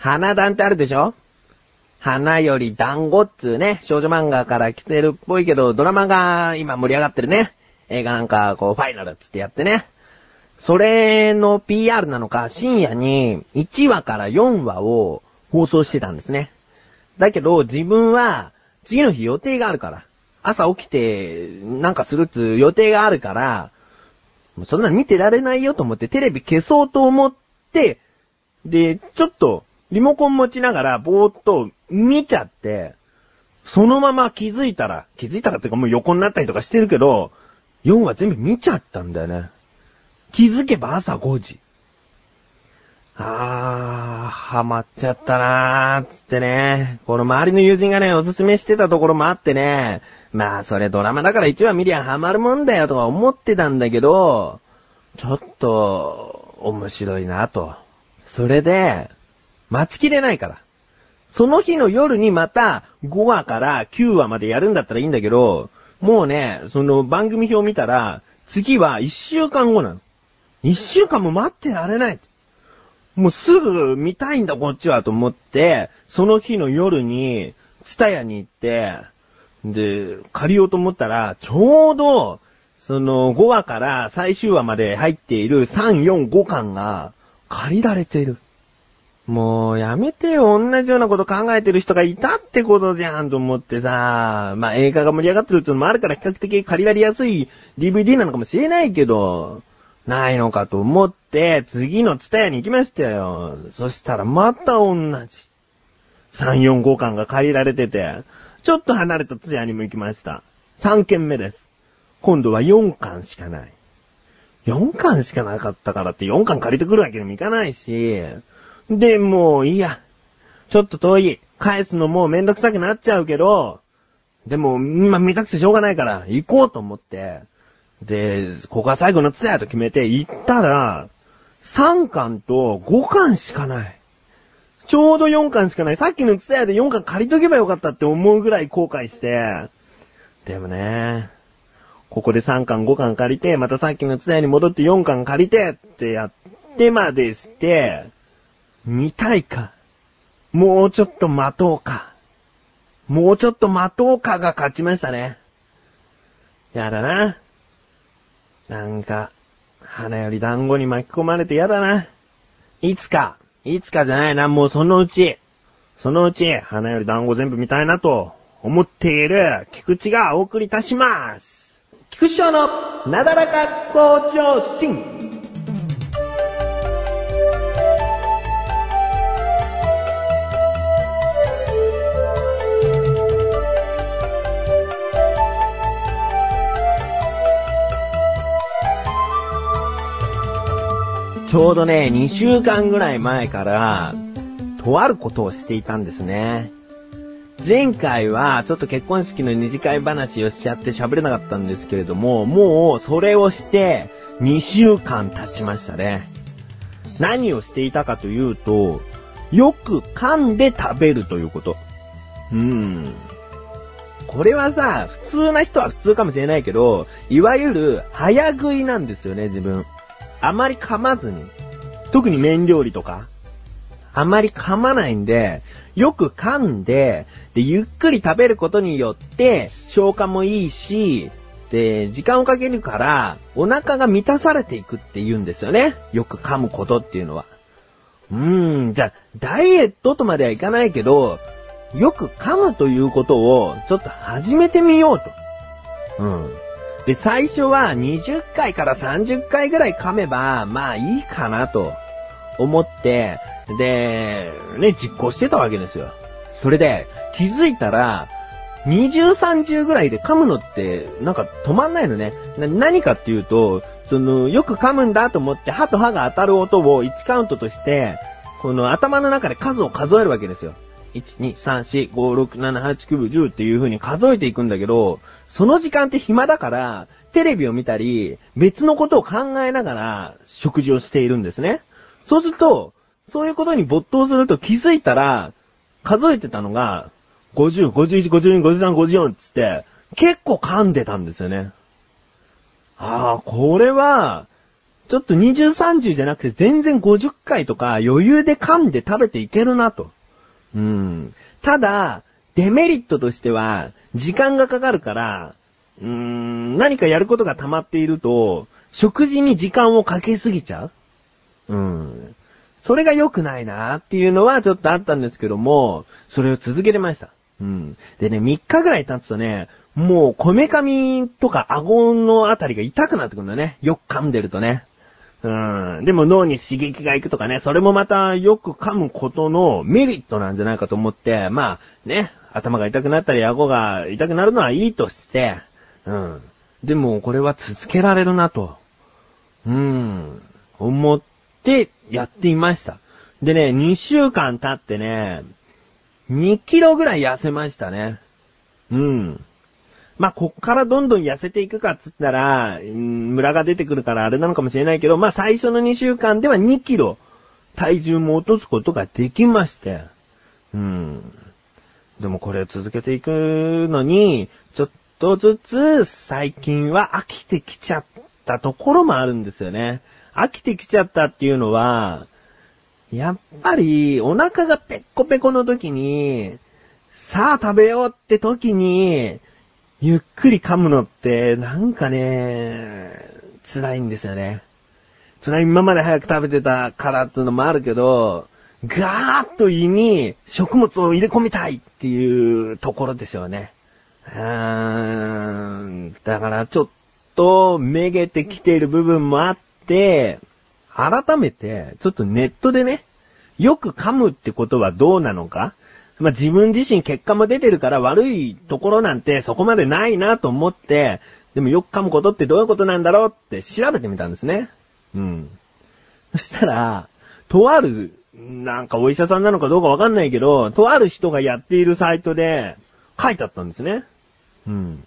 花団ってあるでしょ？花より団子っつうね、少女漫画から来てるっぽいけど、ドラマが今盛り上がってるね。映画なんか、こう、ファイナルっつってやってね。それの PR なのか、深夜に1話から4話を放送してたんですね。だけど、自分は、次の日予定があるから。朝起きて、なんかするっつう予定があるから、そんなの見てられないよと思ってテレビ消そうと思って、で、ちょっと、リモコン持ちながらぼーっと見ちゃって、そのまま気づいたら、気づいたらっていうかもう横になったりとかしてるけど、4話全部見ちゃったんだよね。気づけば朝5時。あー、ハマっちゃったなー、つってね。この周りの友人がね、おすすめしてたところもあってね。まあ、それドラマだから1話見りゃハマるもんだよとか思ってたんだけど、ちょっと、面白いなと。それで、待ちきれないから。その日の夜にまた5話から9話までやるんだったらいいんだけど、もうね、その番組表見たら、次は1週間後なの。1週間も待ってられない。もうすぐ見たいんだこっちはと思って、その日の夜に、ツタヤに行って、で、借りようと思ったら、ちょうど、その5話から最終話まで入っている3、4、5巻が借りられている。もうやめてよ、同じようなこと考えてる人がいたってことじゃんと思ってさ、まあ映画が盛り上がってるっていうのもあるから比較的借りられやすい DVD なのかもしれないけど、ないのかと思って、次のツタヤに行きましたよ。そしたらまた同じ。3、4、5巻が借りられてて、ちょっと離れたツヤにも行きました。3軒目です。今度は4巻しかない。4巻しかなかったからって4巻借りてくるわけにもいかないし、で、もういいや。ちょっと遠い。返すのもうめんどくさくなっちゃうけど、でも、今見たくてしょうがないから、行こうと思って、で、ここが最後のツヤと決めて行ったら、3巻と5巻しかない。ちょうど4巻しかない。さっきのツヤで4巻借りとけばよかったって思うぐらい後悔して、でもね、ここで3巻5巻借りて、またさっきのツヤに戻って4巻借りてってやってまでして、見たいか？もうちょっと待とうか？もうちょっと待とうかが勝ちましたね。やだな。なんか、花より団子に巻き込まれてやだな。いつか、いつかじゃないな、もうそのうち、そのうち、花より団子全部見たいなと思っている菊池がお送りいたします。菊池賞のなだらか向上心。ちょうどね、2週間ぐらい前から、とあることをしていたんですね。前回はちょっと結婚式の二次会話をしちゃって喋れなかったんですけれども、もうそれをして2週間経ちましたね。何をしていたかというと、よく噛んで食べるということ。うーん。これはさ、普通な人は普通かもしれないけど、いわゆる早食いなんですよね、自分。あまり噛まずに、特に麺料理とか、あまり噛まないんで、よく噛んで、で、ゆっくり食べることによって、消化もいいし、で、時間をかけるから、お腹が満たされていくって言うんですよね。よく噛むことっていうのは。うーん、じゃあ、ダイエットとまではいかないけど、よく噛むということを、ちょっと始めてみようと。うん。で、最初は20回から30回ぐらい噛めば、まあいいかなと思って、で、ね、実行してたわけですよ。それで、気づいたら、20、30ぐらいで噛むのって、なんか止まんないのね。何かっていうと、その、よく噛むんだと思って、歯と歯が当たる音を1カウントとして、この頭の中で数を数えるわけですよ。1、2、3、4、5、6、7、8、9、10っていう風に数えていくんだけど、その時間って暇だから、テレビを見たり、別のことを考えながら食事をしているんですね。そうすると、そういうことに没頭すると気づいたら、数えてたのが、50、51、52、53、54つって、結構噛んでたんですよね。ああ、これは、ちょっと20、30じゃなくて全然50回とか余裕で噛んで食べていけるなと。うん。ただ、デメリットとしては、時間がかかるから、うーん、何かやることが溜まっていると、食事に時間をかけすぎちゃううん。それが良くないなっていうのはちょっとあったんですけども、それを続けてました。うん。でね、3日ぐらい経つとね、もう、こめかみとか顎のあたりが痛くなってくるんだね。よく噛んでるとね。うん。でも脳に刺激がいくとかね、それもまたよく噛むことのメリットなんじゃないかと思って、まあ、ね、頭が痛くなったり顎が痛くなるのはいいとして、うん。でも、これは続けられるなと。うん。思ってやっていました。でね、2週間経ってね、2キロぐらい痩せましたね。うん。まあ、こっからどんどん痩せていくかっつったら、うん、ムラが出てくるからあれなのかもしれないけど、まあ、最初の2週間では2キロ体重も落とすことができまして。うん。でもこれ続けていくのに、ちょっとずつ最近は飽きてきちゃったところもあるんですよね。飽きてきちゃったっていうのは、やっぱりお腹がペッコペコの時に、さあ食べようって時に、ゆっくり噛むのって、なんかね、辛いんですよね。それは今まで早く食べてたからっていうのもあるけど、ガーッと胃に食物を入れ込みたいっていうところですよね。うーん。だからちょっとめげてきている部分もあって、改めてちょっとネットでね、よく噛むってことはどうなのかまあ、自分自身結果も出てるから悪いところなんてそこまでないなと思って、でもよく噛むことってどういうことなんだろうって調べてみたんですね。うん。そしたら、とある、なんかお医者さんなのかどうかわかんないけど、とある人がやっているサイトで書いてあったんですね。うん。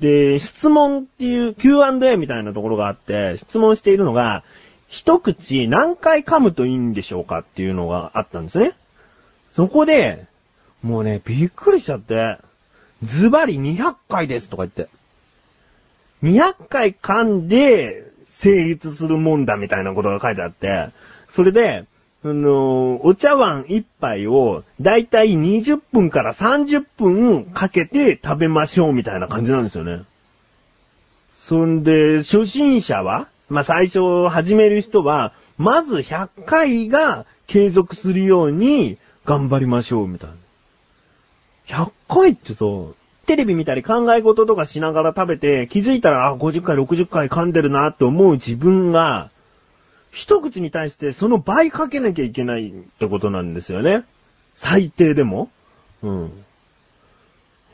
で、質問っていう Q&A みたいなところがあって、質問しているのが、一口何回噛むといいんでしょうかっていうのがあったんですね。そこで、もうね、びっくりしちゃって、ズバリ200回ですとか言って。200回噛んで成立するもんだみたいなことが書いてあって、それで、あのお茶碗一杯をだいたい20分から30分かけて食べましょうみたいな感じなんですよね。そんで、初心者はまあ、最初始める人は、まず100回が継続するように頑張りましょうみたいな。100回ってさ、テレビ見たり考え事とかしながら食べて気づいたら、あ、50回、60回噛んでるなって思う自分が、一口に対してその倍かけなきゃいけないってことなんですよね。最低でも。うん。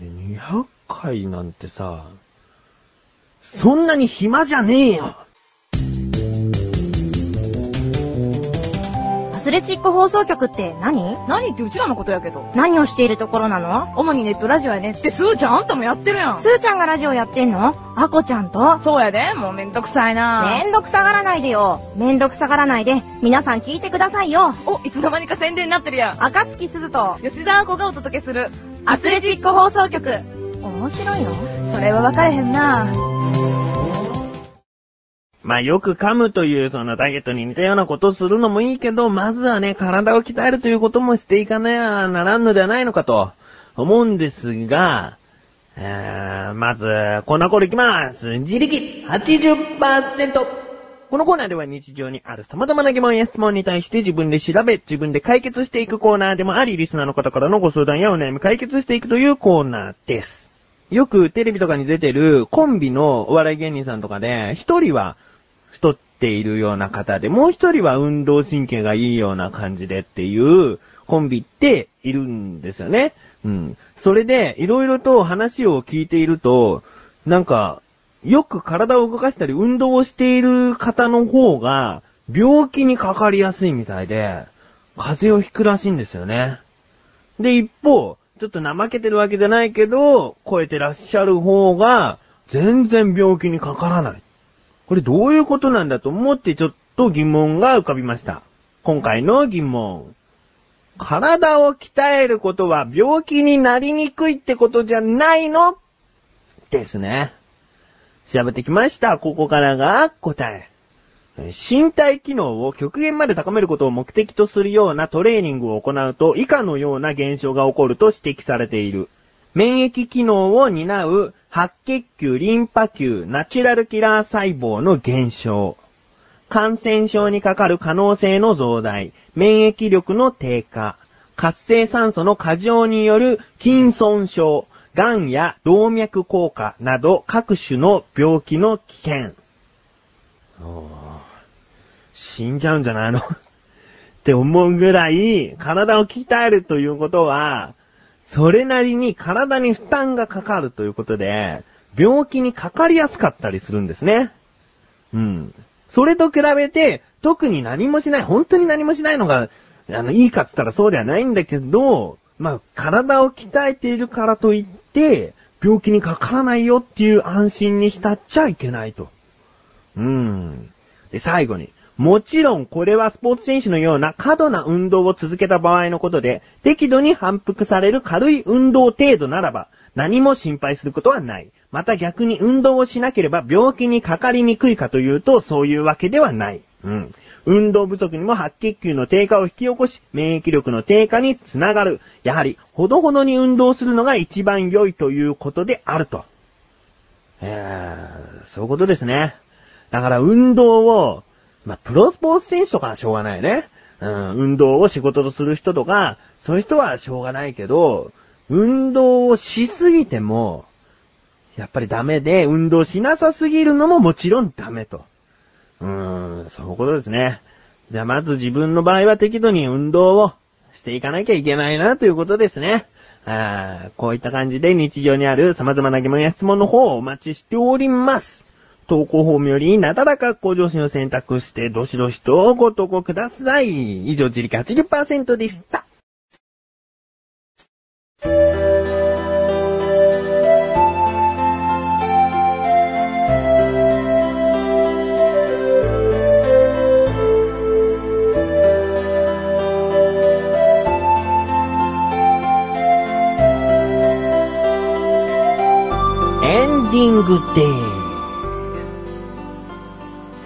200回なんてさ、そんなに暇じゃねえよ。スレチック放送局って何？何ってうちらのことやけど。何をしているところなの？主にネットラジオやねって、すーちゃんあんたもやってるやん。スーちゃんがラジオやってんの？アコちゃんと？そうやで、もうめんどくさいなめんどくさがらないでよ。めんどくさがらないで、皆さん聞いてくださいよ。お、いつの間にか宣伝になってるやん。赤月鈴と吉田あこがお届けする。アスレチック放送局。面白いの？それは分かれへんなまあよく噛むというそのダイエットに似たようなことをするのもいいけど、まずはね、体を鍛えるということもしていかなやならんのではないのかと思うんですが、えー、まず、こんな頃いきます。自力80%。このコーナーでは日常にある様々な疑問や質問に対して自分で調べ、自分で解決していくコーナーでもあり、リスナーの方からのご相談やお悩み解決していくというコーナーです。よくテレビとかに出てるコンビのお笑い芸人さんとかで、一人は太っているような方で、もう一人は運動神経がいいような感じでっていうコンビっているんですよね。うん。それで、いろいろと話を聞いていると、なんか、よく体を動かしたり運動をしている方の方が、病気にかかりやすいみたいで、風邪をひくらしいんですよね。で、一方、ちょっと怠けてるわけじゃないけど、超えてらっしゃる方が、全然病気にかからない。これどういうことなんだと思ってちょっと疑問が浮かびました。今回の疑問。体を鍛えることは病気になりにくいってことじゃないの？ですね。調べてきました。ここからが答え。身体機能を極限まで高めることを目的とするようなトレーニングを行うと以下のような現象が起こると指摘されている。免疫機能を担う白血球、リンパ球、ナチュラルキラー細胞の減少。感染症にかかる可能性の増大。免疫力の低下。活性酸素の過剰による筋損傷。癌や動脈硬化など各種の病気の危険。死んじゃうんじゃないの？って思うぐらい体を鍛えるということは、それなりに体に負担がかかるということで、病気にかかりやすかったりするんですね。うん。それと比べて、特に何もしない、本当に何もしないのが、あの、いいかって言ったらそうではないんだけど、まあ、体を鍛えているからといって、病気にかからないよっていう安心に浸っちゃいけないと。うん。で、最後に。もちろんこれはスポーツ選手のような過度な運動を続けた場合のことで、適度に反復される軽い運動程度ならば、何も心配することはない。また逆に運動をしなければ病気にかかりにくいかというと、そういうわけではない。うん。運動不足にも白血球の低下を引き起こし、免疫力の低下につながる。やはり、ほどほどに運動するのが一番良いということであると。えー、そういうことですね。だから運動を、まあ、プロスポーツ選手とかはしょうがないね。うん、運動を仕事とする人とか、そういう人はしょうがないけど、運動をしすぎても、やっぱりダメで、運動しなさすぎるのももちろんダメと。うーん、そういうことですね。じゃあまず自分の場合は適度に運動をしていかなきゃいけないなということですね。あこういった感じで日常にある様々な疑問や質問の方をお待ちしております。投稿フォームよりなだらか向上心を選択して、どしどしとご投稿ください。以上、自力80%でした。エンディングでーす。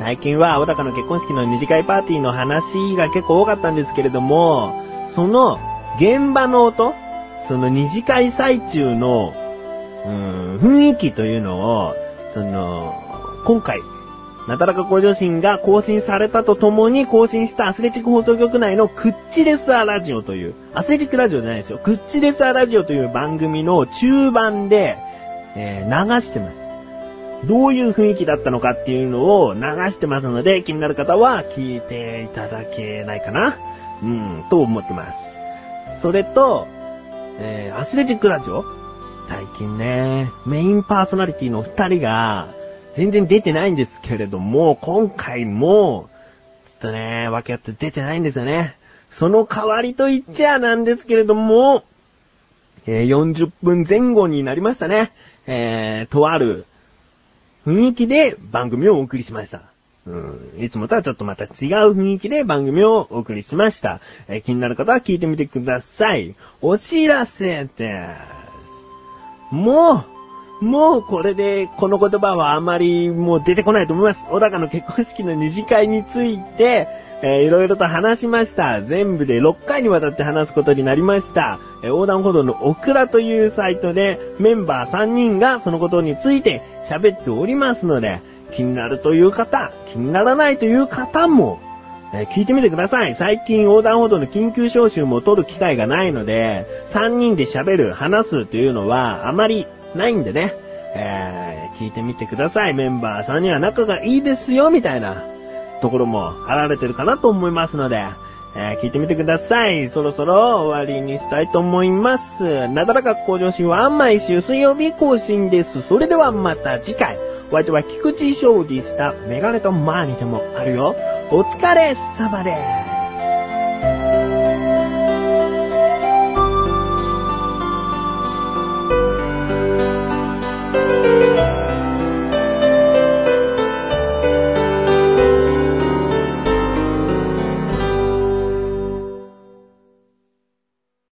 最近は小高の結婚式の二次会パーティーの話が結構多かったんですけれども、その現場の音、その二次会最中の、うん、雰囲気というのを、その、今回、なだらか向上心が更新されたとともに更新したアスレチック放送局内のクッチレスアラジオという、アスレチックラジオじゃないですよ。クッチレスアラジオという番組の中盤で、えー、流してます。どういう雰囲気だったのかっていうのを流してますので、気になる方は聞いていただけないかなうん、と思ってます。それと、えー、アスレチックラジオ最近ね、メインパーソナリティの二人が、全然出てないんですけれども、今回も、ちょっとね、分け合って出てないんですよね。その代わりと言っちゃなんですけれども、えー、40分前後になりましたね。えー、とある雰囲気で番組をお送りしました。うん、いつもとはちょっとまた違う雰囲気で番組をお送りしました。えー、気になる方は聞いてみてください。お知らせです。もう、もうこれでこの言葉はあまりもう出てこないと思います。小高の結婚式の二次会について、えー、いろいろと話しました。全部で6回にわたって話すことになりました。えー、横断歩道のオクラというサイトでメンバー3人がそのことについて喋っておりますので、気になるという方、気にならないという方も、えー、聞いてみてください。最近横断歩道の緊急招集も取る機会がないので、3人で喋る、話すというのはあまりないんでね、えー、聞いてみてください。メンバー3人は仲がいいですよ、みたいな。ところも貼られてるかなと思いますので、えー、聞いてみてください。そろそろ終わりにしたいと思います。なだらか向上心は毎週水曜日更新です。それではまた次回。お相手は菊池勝利したメガネとマーニでもあるよ。お疲れ様です。